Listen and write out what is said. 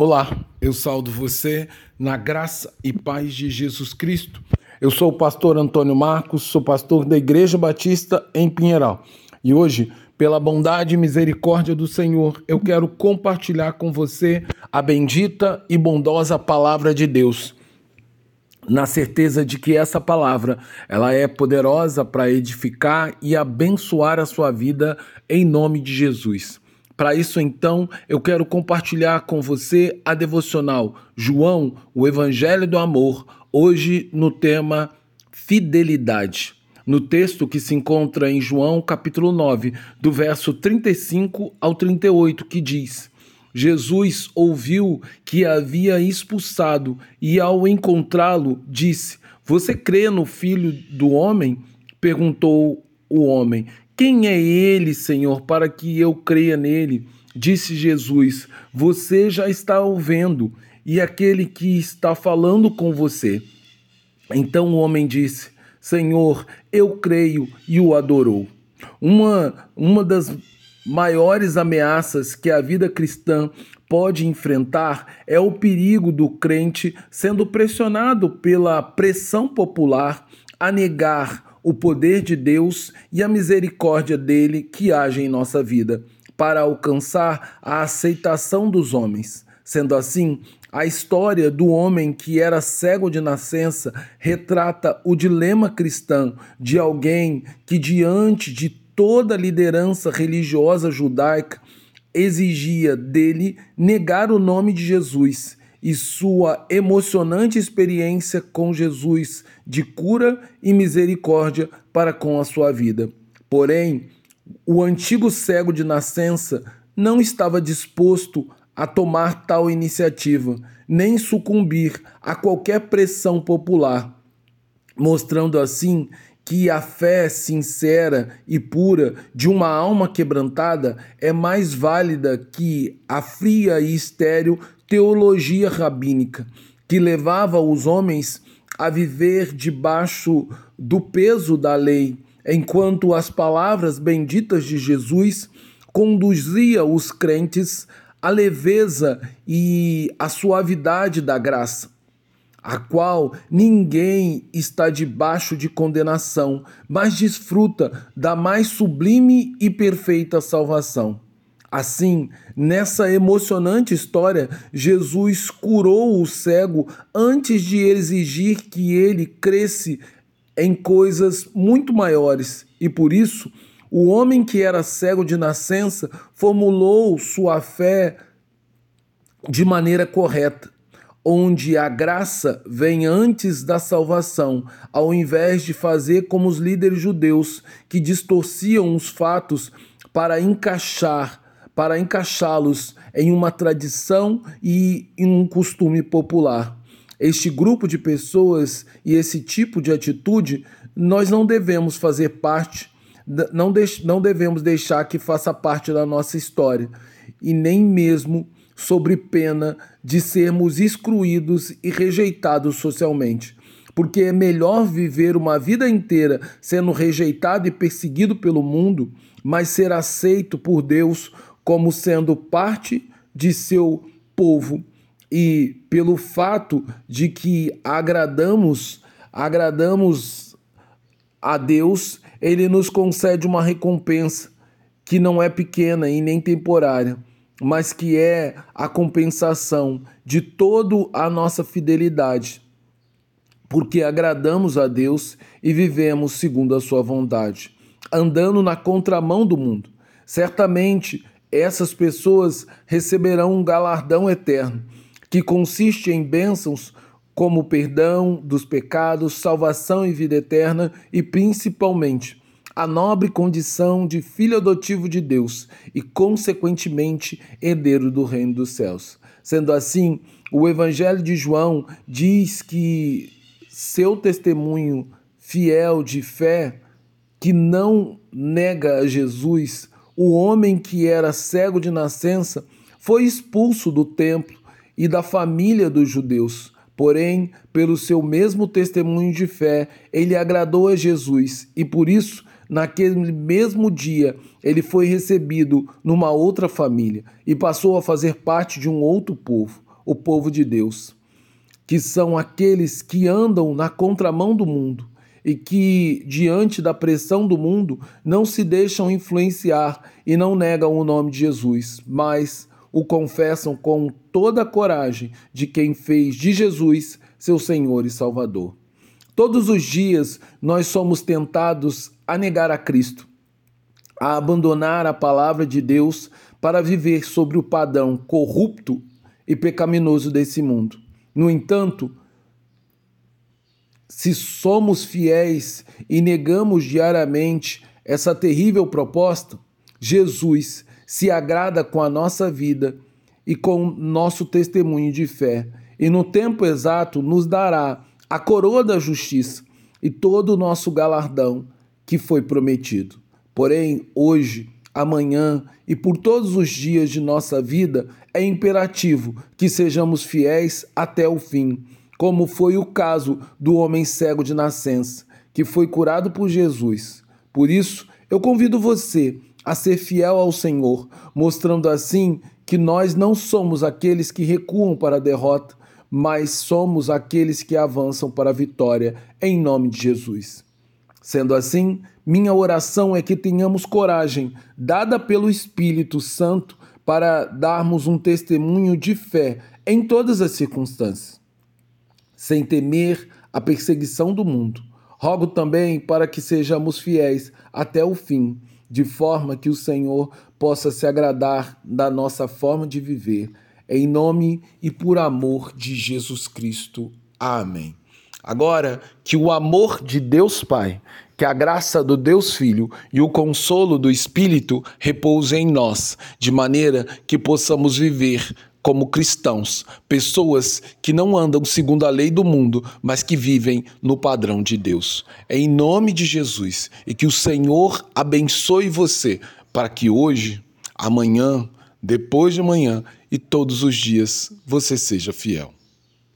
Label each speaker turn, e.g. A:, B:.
A: Olá, eu saldo você na graça e paz de Jesus Cristo. Eu sou o pastor Antônio Marcos, sou pastor da Igreja Batista em Pinheiral. E hoje, pela bondade e misericórdia do Senhor, eu quero compartilhar com você a bendita e bondosa palavra de Deus. Na certeza de que essa palavra, ela é poderosa para edificar e abençoar a sua vida em nome de Jesus. Para isso, então, eu quero compartilhar com você a devocional João, o Evangelho do Amor, hoje no tema fidelidade. No texto que se encontra em João, capítulo 9, do verso 35 ao 38, que diz: Jesus ouviu que havia expulsado e, ao encontrá-lo, disse: Você crê no filho do homem? Perguntou o homem: quem é ele, Senhor, para que eu creia nele? Disse Jesus: Você já está ouvindo, e aquele que está falando com você. Então o homem disse: Senhor, eu creio, e o adorou. Uma, uma das maiores ameaças que a vida cristã pode enfrentar é o perigo do crente sendo pressionado pela pressão popular a negar o poder de Deus e a misericórdia dele que age em nossa vida, para alcançar a aceitação dos homens. Sendo assim, a história do homem que era cego de nascença retrata o dilema cristão de alguém que, diante de toda a liderança religiosa judaica, exigia dele negar o nome de Jesus e sua emocionante experiência com Jesus de cura e misericórdia para com a sua vida. Porém, o antigo cego de nascença não estava disposto a tomar tal iniciativa, nem sucumbir a qualquer pressão popular, mostrando assim que a fé sincera e pura de uma alma quebrantada é mais válida que a fria e estéril teologia rabínica, que levava os homens a viver debaixo do peso da lei, enquanto as palavras benditas de Jesus conduzia os crentes à leveza e à suavidade da graça a qual ninguém está debaixo de condenação, mas desfruta da mais sublime e perfeita salvação. Assim, nessa emocionante história, Jesus curou o cego antes de exigir que ele cresce em coisas muito maiores, e por isso, o homem que era cego de nascença formulou sua fé de maneira correta onde a graça vem antes da salvação, ao invés de fazer como os líderes judeus que distorciam os fatos para encaixar, para encaixá-los em uma tradição e em um costume popular. Este grupo de pessoas e esse tipo de atitude nós não devemos fazer parte, não, não devemos deixar que faça parte da nossa história e nem mesmo sobre pena de sermos excluídos e rejeitados socialmente. Porque é melhor viver uma vida inteira sendo rejeitado e perseguido pelo mundo, mas ser aceito por Deus como sendo parte de seu povo e pelo fato de que agradamos, agradamos a Deus, ele nos concede uma recompensa que não é pequena e nem temporária mas que é a compensação de toda a nossa fidelidade, porque agradamos a Deus e vivemos segundo a sua vontade, andando na contramão do mundo. Certamente essas pessoas receberão um galardão eterno, que consiste em bênçãos como perdão dos pecados, salvação e vida eterna e principalmente a nobre condição de filho adotivo de Deus e, consequentemente, herdeiro do reino dos céus. Sendo assim, o Evangelho de João diz que seu testemunho fiel de fé, que não nega a Jesus, o homem que era cego de nascença, foi expulso do templo e da família dos judeus. Porém, pelo seu mesmo testemunho de fé, ele agradou a Jesus e por isso Naquele mesmo dia, ele foi recebido numa outra família e passou a fazer parte de um outro povo. o povo de Deus, que são aqueles que andam na contramão do mundo e que, diante da pressão do mundo, não se deixam influenciar e não negam o nome de Jesus, mas o confessam com toda a coragem de quem fez de Jesus seu Senhor e Salvador. Todos os dias nós somos tentados a negar a Cristo, a abandonar a palavra de Deus para viver sobre o padrão corrupto e pecaminoso desse mundo. No entanto, se somos fiéis e negamos diariamente essa terrível proposta, Jesus se agrada com a nossa vida e com nosso testemunho de fé, e no tempo exato nos dará a coroa da justiça e todo o nosso galardão que foi prometido. Porém, hoje, amanhã e por todos os dias de nossa vida, é imperativo que sejamos fiéis até o fim como foi o caso do homem cego de nascença, que foi curado por Jesus. Por isso, eu convido você a ser fiel ao Senhor, mostrando assim que nós não somos aqueles que recuam para a derrota, mas somos aqueles que avançam para a vitória, em nome de Jesus. Sendo assim, minha oração é que tenhamos coragem, dada pelo Espírito Santo, para darmos um testemunho de fé em todas as circunstâncias sem temer a perseguição do mundo. Rogo também para que sejamos fiéis até o fim, de forma que o Senhor possa se agradar da nossa forma de viver. Em nome e por amor de Jesus Cristo. Amém. Agora, que o amor de Deus Pai, que a graça do Deus Filho e o consolo do Espírito repousem em nós, de maneira que possamos viver como cristãos, pessoas que não andam segundo a lei do mundo, mas que vivem no padrão de Deus. É em nome de Jesus e que o Senhor abençoe você para que hoje, amanhã, depois de amanhã e todos os dias você seja fiel.